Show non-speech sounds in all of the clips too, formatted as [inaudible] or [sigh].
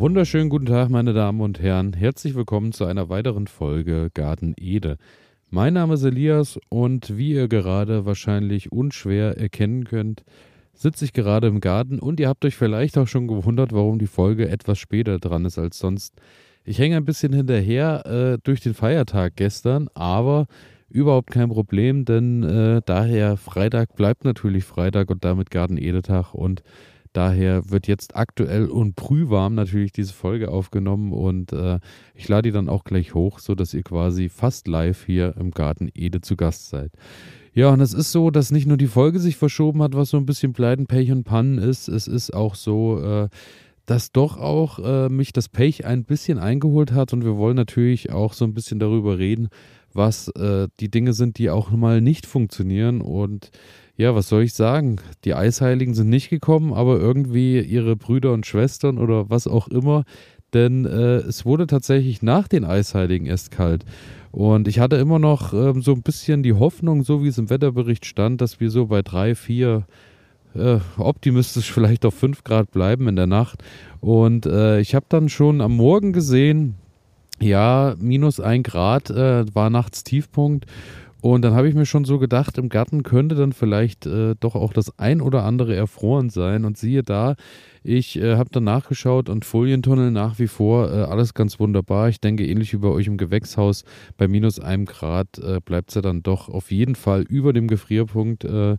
Wunderschönen guten Tag, meine Damen und Herren. Herzlich willkommen zu einer weiteren Folge Garten Ede. Mein Name ist Elias und wie ihr gerade wahrscheinlich unschwer erkennen könnt, sitze ich gerade im Garten und ihr habt euch vielleicht auch schon gewundert, warum die Folge etwas später dran ist als sonst. Ich hänge ein bisschen hinterher äh, durch den Feiertag gestern, aber überhaupt kein Problem, denn äh, daher Freitag bleibt natürlich Freitag und damit Garten Edetag und Daher wird jetzt aktuell und prühwarm natürlich diese Folge aufgenommen und äh, ich lade die dann auch gleich hoch, sodass ihr quasi fast live hier im Garten Ede zu Gast seid. Ja, und es ist so, dass nicht nur die Folge sich verschoben hat, was so ein bisschen Pleiten, Pech und Pannen ist, es ist auch so, äh, dass doch auch äh, mich das Pech ein bisschen eingeholt hat und wir wollen natürlich auch so ein bisschen darüber reden, was äh, die Dinge sind, die auch mal nicht funktionieren und ja, was soll ich sagen? Die Eisheiligen sind nicht gekommen, aber irgendwie ihre Brüder und Schwestern oder was auch immer. Denn äh, es wurde tatsächlich nach den Eisheiligen erst kalt. Und ich hatte immer noch ähm, so ein bisschen die Hoffnung, so wie es im Wetterbericht stand, dass wir so bei drei, vier, äh, optimistisch [laughs] vielleicht auf fünf Grad bleiben in der Nacht. Und äh, ich habe dann schon am Morgen gesehen, ja, minus ein Grad äh, war nachts Tiefpunkt. Und dann habe ich mir schon so gedacht, im Garten könnte dann vielleicht äh, doch auch das ein oder andere erfroren sein. Und siehe da, ich äh, habe dann nachgeschaut und Folientunnel nach wie vor äh, alles ganz wunderbar. Ich denke, ähnlich wie bei euch im Gewächshaus, bei minus einem Grad äh, bleibt es ja dann doch auf jeden Fall über dem Gefrierpunkt äh,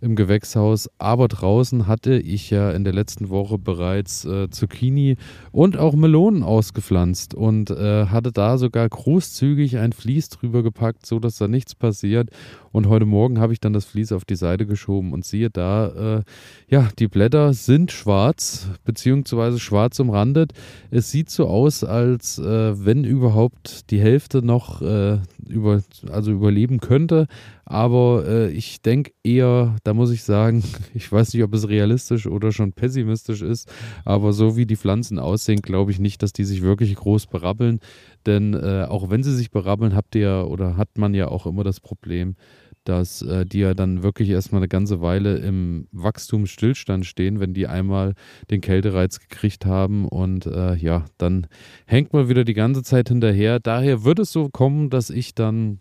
im Gewächshaus. Aber draußen hatte ich ja in der letzten Woche bereits äh, Zucchini und auch Melonen ausgepflanzt und äh, hatte da sogar großzügig ein Vlies drüber gepackt, so dass da nichts passiert. Und heute Morgen habe ich dann das Vlies auf die Seite geschoben und siehe da, äh, ja, die Blätter sind schwarz, beziehungsweise schwarz umrandet. Es sieht so aus, als äh, wenn überhaupt die Hälfte noch äh, über, also überleben könnte. Aber äh, ich denke eher, da muss ich sagen, [laughs] ich weiß nicht, ob es realistisch oder schon pessimistisch ist, aber so wie die Pflanzen aussehen, glaube ich nicht, dass die sich wirklich groß berappeln. Denn äh, auch wenn sie sich berappeln, habt ihr oder hat man ja auch immer das Problem, dass äh, die ja dann wirklich erstmal eine ganze Weile im Wachstumsstillstand stehen, wenn die einmal den Kältereiz gekriegt haben und äh, ja, dann hängt man wieder die ganze Zeit hinterher. Daher wird es so kommen, dass ich dann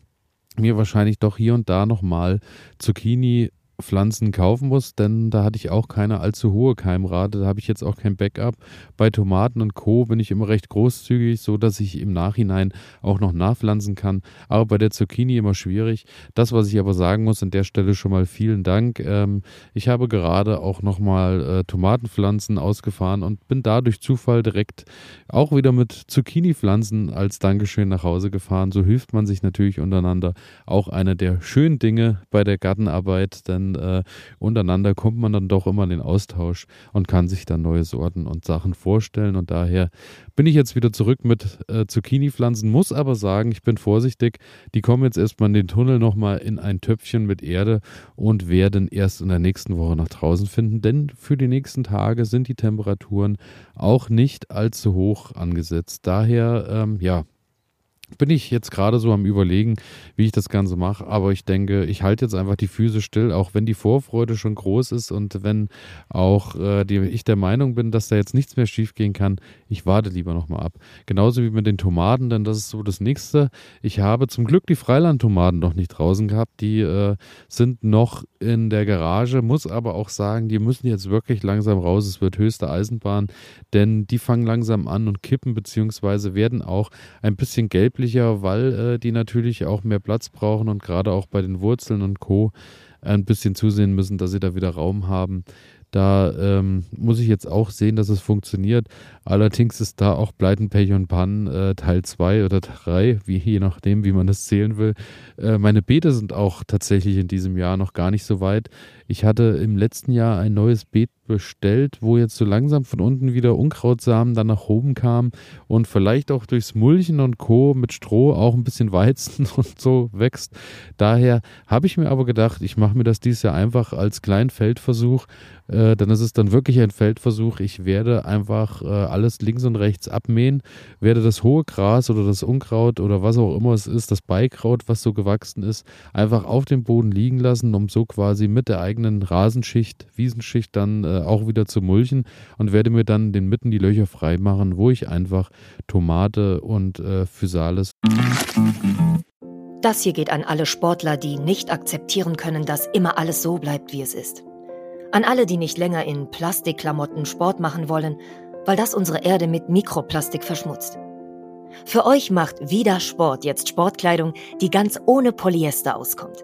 mir wahrscheinlich doch hier und da nochmal Zucchini Pflanzen kaufen muss, denn da hatte ich auch keine allzu hohe Keimrate. Da habe ich jetzt auch kein Backup. Bei Tomaten und Co. bin ich immer recht großzügig, so dass ich im Nachhinein auch noch nachpflanzen kann. Aber bei der Zucchini immer schwierig. Das, was ich aber sagen muss, an der Stelle schon mal vielen Dank. Ähm, ich habe gerade auch nochmal äh, Tomatenpflanzen ausgefahren und bin da durch Zufall direkt auch wieder mit Zucchini-Pflanzen als Dankeschön nach Hause gefahren. So hilft man sich natürlich untereinander. Auch eine der schönen Dinge bei der Gartenarbeit, denn äh, untereinander kommt man dann doch immer in den Austausch und kann sich dann neue Sorten und Sachen vorstellen. Und daher bin ich jetzt wieder zurück mit äh, Zucchini-Pflanzen, muss aber sagen, ich bin vorsichtig. Die kommen jetzt erstmal in den Tunnel nochmal in ein Töpfchen mit Erde und werden erst in der nächsten Woche nach draußen finden, denn für die nächsten Tage sind die Temperaturen auch nicht allzu hoch angesetzt. Daher, ähm, ja, bin ich jetzt gerade so am Überlegen, wie ich das Ganze mache. Aber ich denke, ich halte jetzt einfach die Füße still, auch wenn die Vorfreude schon groß ist und wenn auch äh, die, ich der Meinung bin, dass da jetzt nichts mehr schiefgehen kann. Ich warte lieber nochmal ab. Genauso wie mit den Tomaten, denn das ist so das Nächste. Ich habe zum Glück die Freilandtomaten noch nicht draußen gehabt. Die äh, sind noch in der Garage, muss aber auch sagen, die müssen jetzt wirklich langsam raus. Es wird höchste Eisenbahn, denn die fangen langsam an und kippen, beziehungsweise werden auch ein bisschen gelb gelblicher, weil äh, die natürlich auch mehr Platz brauchen und gerade auch bei den Wurzeln und Co. ein bisschen zusehen müssen, dass sie da wieder Raum haben. Da ähm, muss ich jetzt auch sehen, dass es funktioniert. Allerdings ist da auch Pleiten, Pech und Pannen äh, Teil 2 oder 3, wie, je nachdem, wie man das zählen will. Äh, meine Beete sind auch tatsächlich in diesem Jahr noch gar nicht so weit. Ich hatte im letzten Jahr ein neues Beet bestellt, wo jetzt so langsam von unten wieder Unkrautsamen dann nach oben kamen und vielleicht auch durchs Mulchen und Co. mit Stroh auch ein bisschen Weizen [laughs] und so wächst. Daher habe ich mir aber gedacht, ich mache mir das dieses Jahr einfach als kleinen Feldversuch. Äh, dann ist es dann wirklich ein Feldversuch. Ich werde einfach äh, alles links und rechts abmähen, werde das hohe Gras oder das Unkraut oder was auch immer es ist, das Beikraut, was so gewachsen ist, einfach auf dem Boden liegen lassen, um so quasi mit der eigenen Rasenschicht, Wiesenschicht dann äh, auch wieder zu mulchen und werde mir dann den Mitten die Löcher frei machen, wo ich einfach Tomate und äh, Physalis. Das hier geht an alle Sportler, die nicht akzeptieren können, dass immer alles so bleibt, wie es ist. An alle, die nicht länger in Plastikklamotten Sport machen wollen, weil das unsere Erde mit Mikroplastik verschmutzt. Für euch macht Vida Sport jetzt Sportkleidung, die ganz ohne Polyester auskommt.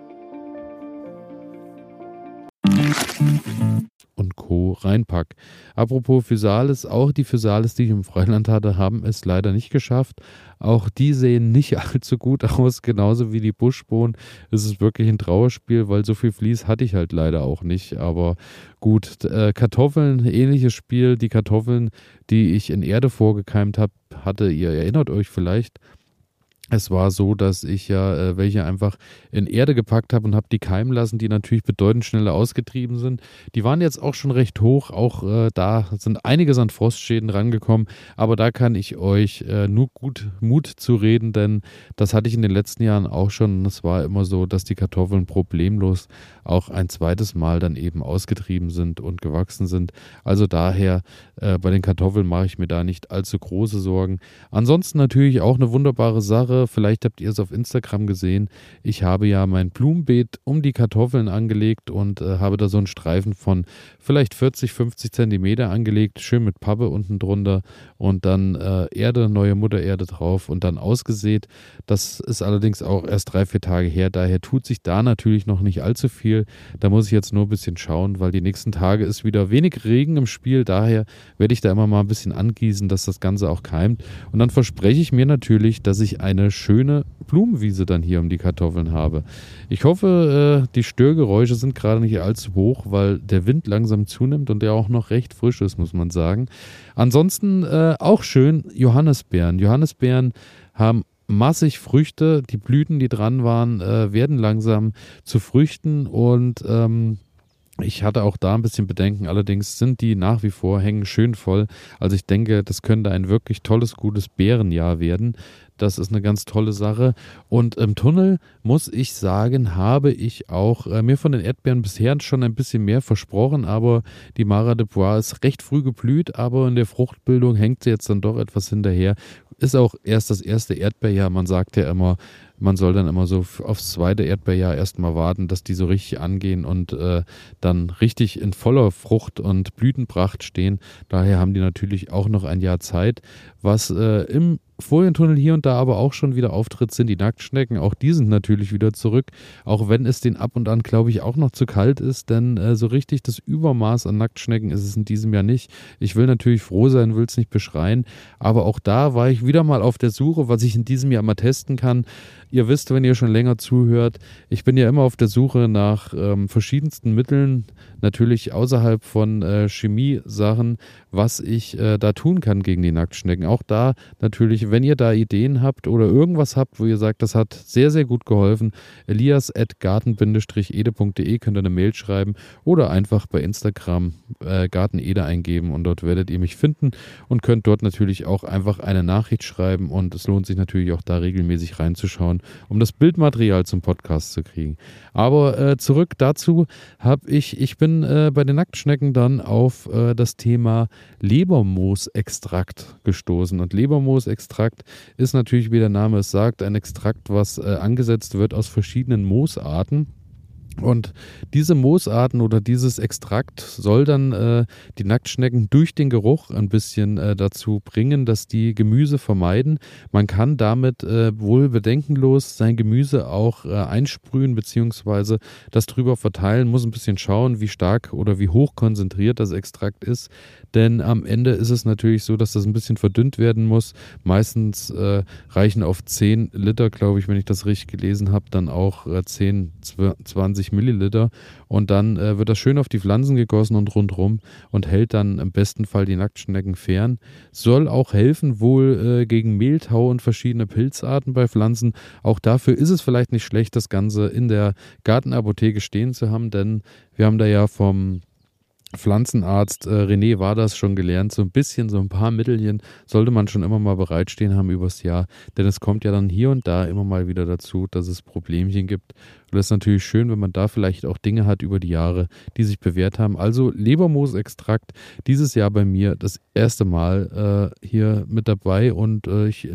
Und Co. reinpack. Apropos Physalis, auch die Physalis, die ich im Freiland hatte, haben es leider nicht geschafft. Auch die sehen nicht [laughs] allzu gut aus, genauso wie die Buschbohnen. Es ist wirklich ein Trauerspiel, weil so viel Vlies hatte ich halt leider auch nicht. Aber gut, äh, Kartoffeln, ähnliches Spiel. Die Kartoffeln, die ich in Erde vorgekeimt habe, hatte, ihr erinnert euch vielleicht, es war so, dass ich ja äh, welche einfach in Erde gepackt habe und habe die keimen lassen, die natürlich bedeutend schneller ausgetrieben sind. Die waren jetzt auch schon recht hoch, auch äh, da sind einiges an Frostschäden rangekommen, aber da kann ich euch äh, nur gut Mut zu reden, denn das hatte ich in den letzten Jahren auch schon. Es war immer so, dass die Kartoffeln problemlos auch ein zweites Mal dann eben ausgetrieben sind und gewachsen sind. Also daher äh, bei den Kartoffeln mache ich mir da nicht allzu große Sorgen. Ansonsten natürlich auch eine wunderbare Sache. Vielleicht habt ihr es auf Instagram gesehen. Ich habe ja mein Blumenbeet um die Kartoffeln angelegt und äh, habe da so einen Streifen von vielleicht 40, 50 Zentimeter angelegt, schön mit Pappe unten drunter und dann äh, Erde, neue Muttererde drauf und dann ausgesät. Das ist allerdings auch erst drei, vier Tage her. Daher tut sich da natürlich noch nicht allzu viel viel. Da muss ich jetzt nur ein bisschen schauen, weil die nächsten Tage ist wieder wenig Regen im Spiel. Daher werde ich da immer mal ein bisschen angießen, dass das Ganze auch keimt. Und dann verspreche ich mir natürlich, dass ich eine schöne Blumenwiese dann hier um die Kartoffeln habe. Ich hoffe, äh, die Störgeräusche sind gerade nicht allzu hoch, weil der Wind langsam zunimmt und der auch noch recht frisch ist, muss man sagen. Ansonsten äh, auch schön Johannisbeeren. Johannisbeeren haben massig Früchte. Die Blüten, die dran waren, äh, werden langsam zu Früchten und ähm, ich hatte auch da ein bisschen Bedenken, allerdings sind die nach wie vor hängen schön voll. Also ich denke, das könnte ein wirklich tolles, gutes Bärenjahr werden. Das ist eine ganz tolle Sache. Und im Tunnel, muss ich sagen, habe ich auch äh, mir von den Erdbeeren bisher schon ein bisschen mehr versprochen, aber die Mara de Bois ist recht früh geblüht, aber in der Fruchtbildung hängt sie jetzt dann doch etwas hinterher. Ist auch erst das erste Erdbeerjahr. Man sagt ja immer, man soll dann immer so aufs zweite Erdbeerjahr erstmal warten, dass die so richtig angehen und äh, dann richtig in voller Frucht und Blütenpracht stehen. Daher haben die natürlich auch noch ein Jahr Zeit. Was äh, im Folientunnel hier und da aber auch schon wieder auftritt, sind die Nacktschnecken. Auch die sind natürlich wieder zurück, auch wenn es den ab und an, glaube ich, auch noch zu kalt ist, denn äh, so richtig das Übermaß an Nacktschnecken ist es in diesem Jahr nicht. Ich will natürlich froh sein, will es nicht beschreien, aber auch da war ich wieder mal auf der Suche, was ich in diesem Jahr mal testen kann. Ihr wisst, wenn ihr schon länger zuhört, ich bin ja immer auf der Suche nach ähm, verschiedensten Mitteln, natürlich außerhalb von äh, Chemie-Sachen, was ich äh, da tun kann gegen die Nacktschnecken. Auch da natürlich, wenn ihr da Ideen habt oder irgendwas habt, wo ihr sagt, das hat sehr, sehr gut geholfen, elias.garten-ede.de könnt ihr eine Mail schreiben oder einfach bei Instagram äh, Gartenede eingeben und dort werdet ihr mich finden und könnt dort natürlich auch einfach eine Nachricht schreiben und es lohnt sich natürlich auch da regelmäßig reinzuschauen um das Bildmaterial zum Podcast zu kriegen. Aber äh, zurück dazu habe ich, ich bin äh, bei den Nacktschnecken dann auf äh, das Thema Lebermoosextrakt gestoßen. Und Lebermoosextrakt ist natürlich, wie der Name es sagt, ein Extrakt, was äh, angesetzt wird aus verschiedenen Moosarten. Und diese Moosarten oder dieses Extrakt soll dann äh, die Nacktschnecken durch den Geruch ein bisschen äh, dazu bringen, dass die Gemüse vermeiden. Man kann damit äh, wohl bedenkenlos sein Gemüse auch äh, einsprühen bzw. das drüber verteilen. Muss ein bisschen schauen, wie stark oder wie hoch konzentriert das Extrakt ist. Denn am Ende ist es natürlich so, dass das ein bisschen verdünnt werden muss. Meistens äh, reichen auf 10 Liter, glaube ich, wenn ich das richtig gelesen habe, dann auch 10, äh, 20 25 Milliliter und dann äh, wird das schön auf die Pflanzen gegossen und rundrum und hält dann im besten Fall die Nacktschnecken fern. Soll auch helfen wohl äh, gegen Mehltau und verschiedene Pilzarten bei Pflanzen. Auch dafür ist es vielleicht nicht schlecht, das Ganze in der Gartenapotheke stehen zu haben, denn wir haben da ja vom Pflanzenarzt äh, René war das schon gelernt, so ein bisschen, so ein paar Mittelchen sollte man schon immer mal bereitstehen haben übers Jahr, denn es kommt ja dann hier und da immer mal wieder dazu, dass es Problemchen gibt und das ist natürlich schön, wenn man da vielleicht auch Dinge hat über die Jahre, die sich bewährt haben. Also Lebermoosextrakt dieses Jahr bei mir das erste Mal äh, hier mit dabei und äh, ich,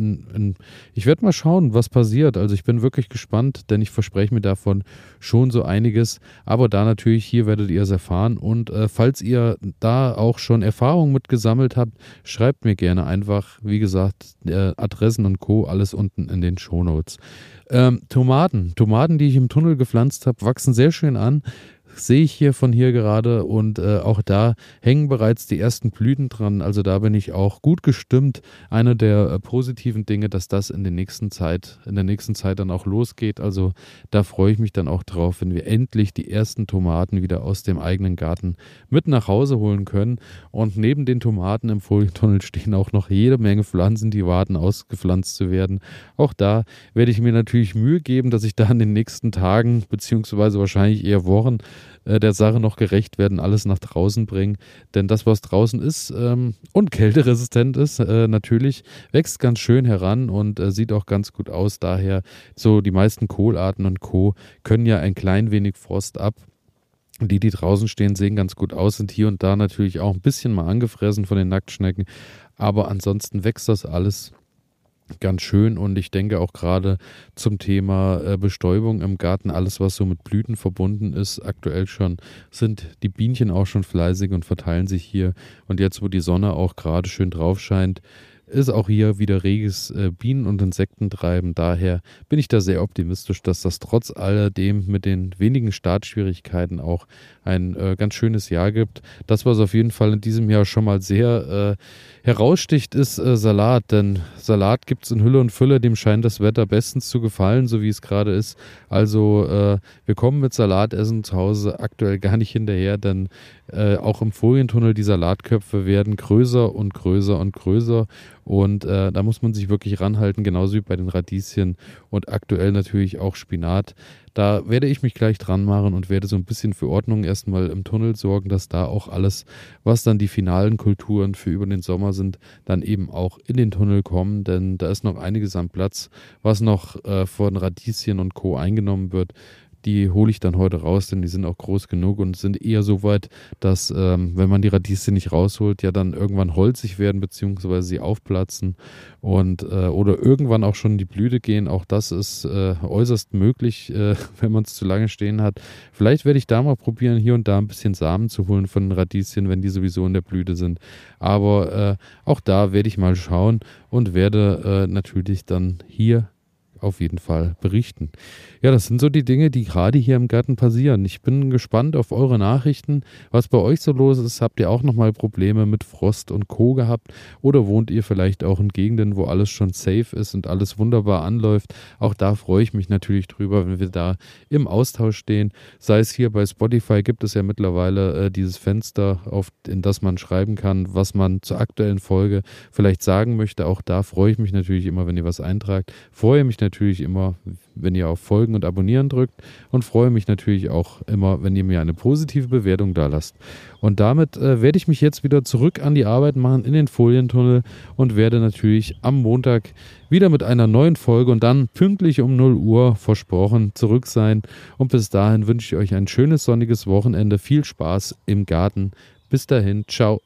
ich werde mal schauen, was passiert. Also ich bin wirklich gespannt, denn ich verspreche mir davon schon so einiges. Aber da natürlich, hier werdet ihr es erfahren und äh, falls ihr da auch schon Erfahrungen mit gesammelt habt, schreibt mir gerne einfach, wie gesagt, Adressen und Co. alles unten in den Shownotes. Ähm, Tomaten. Tomaten, die ich im Tunnel gepflanzt habe, wachsen sehr schön an sehe ich hier von hier gerade und äh, auch da hängen bereits die ersten Blüten dran. Also da bin ich auch gut gestimmt. Einer der äh, positiven Dinge, dass das in der nächsten Zeit, in der nächsten Zeit dann auch losgeht. Also da freue ich mich dann auch drauf, wenn wir endlich die ersten Tomaten wieder aus dem eigenen Garten mit nach Hause holen können. Und neben den Tomaten im Folientunnel stehen auch noch jede Menge Pflanzen, die warten, ausgepflanzt zu werden. Auch da werde ich mir natürlich Mühe geben, dass ich da in den nächsten Tagen, beziehungsweise wahrscheinlich eher Wochen, äh, der Sache noch gerecht werden, alles nach draußen bringen. Denn das, was draußen ist ähm, und [laughs] kälteresistent ist, äh, natürlich, wächst ganz schön heran und äh, sieht auch ganz gut aus. Daher, so die meisten Kohlarten und Co. können ja ein klein wenig Frost ab. Die, die draußen stehen, sehen ganz gut aus, sind hier und da natürlich auch ein bisschen mal angefressen von den Nacktschnecken. Aber ansonsten wächst das alles ganz schön und ich denke auch gerade zum Thema äh, Bestäubung im Garten, alles was so mit Blüten verbunden ist, aktuell schon sind die Bienchen auch schon fleißig und verteilen sich hier. Und jetzt wo die Sonne auch gerade schön drauf scheint, ist auch hier wieder reges äh, Bienen- und Insektentreiben. Daher bin ich da sehr optimistisch, dass das trotz alledem mit den wenigen Startschwierigkeiten auch ein äh, ganz schönes Jahr gibt. Das, was auf jeden Fall in diesem Jahr schon mal sehr äh, heraussticht, ist äh, Salat. Denn Salat gibt es in Hülle und Fülle. Dem scheint das Wetter bestens zu gefallen, so wie es gerade ist. Also äh, wir kommen mit Salatessen zu Hause aktuell gar nicht hinterher, denn äh, auch im Folientunnel die Salatköpfe werden größer und größer und größer. Und äh, da muss man sich wirklich ranhalten, genauso wie bei den Radieschen und aktuell natürlich auch Spinat. Da werde ich mich gleich dran machen und werde so ein bisschen für Ordnung erstmal im Tunnel sorgen, dass da auch alles, was dann die finalen Kulturen für über den Sommer sind, dann eben auch in den Tunnel kommen. Denn da ist noch einiges am Platz, was noch äh, von Radieschen und Co. eingenommen wird die hole ich dann heute raus, denn die sind auch groß genug und sind eher so weit, dass, ähm, wenn man die Radieschen nicht rausholt, ja dann irgendwann holzig werden, beziehungsweise sie aufplatzen und äh, oder irgendwann auch schon in die Blüte gehen. Auch das ist äh, äußerst möglich, äh, [laughs] wenn man es zu lange stehen hat. Vielleicht werde ich da mal probieren, hier und da ein bisschen Samen zu holen von den Radieschen, wenn die sowieso in der Blüte sind. Aber äh, auch da werde ich mal schauen und werde äh, natürlich dann hier auf jeden Fall berichten. Ja, das sind so die Dinge, die gerade hier im Garten passieren. Ich bin gespannt auf eure Nachrichten, was bei euch so los ist. Habt ihr auch nochmal Probleme mit Frost und Co. gehabt? Oder wohnt ihr vielleicht auch in Gegenden, wo alles schon safe ist und alles wunderbar anläuft? Auch da freue ich mich natürlich drüber, wenn wir da im Austausch stehen. Sei es hier bei Spotify gibt es ja mittlerweile äh, dieses Fenster, auf, in das man schreiben kann, was man zur aktuellen Folge vielleicht sagen möchte. Auch da freue ich mich natürlich immer, wenn ihr was eintragt. Freue mich natürlich immer, wenn ihr auf Folgen und Abonnieren drückt und freue mich natürlich auch immer, wenn ihr mir eine positive Bewertung da lasst. Und damit äh, werde ich mich jetzt wieder zurück an die Arbeit machen in den Folientunnel und werde natürlich am Montag wieder mit einer neuen Folge und dann pünktlich um 0 Uhr versprochen zurück sein. Und bis dahin wünsche ich euch ein schönes sonniges Wochenende, viel Spaß im Garten. Bis dahin, ciao.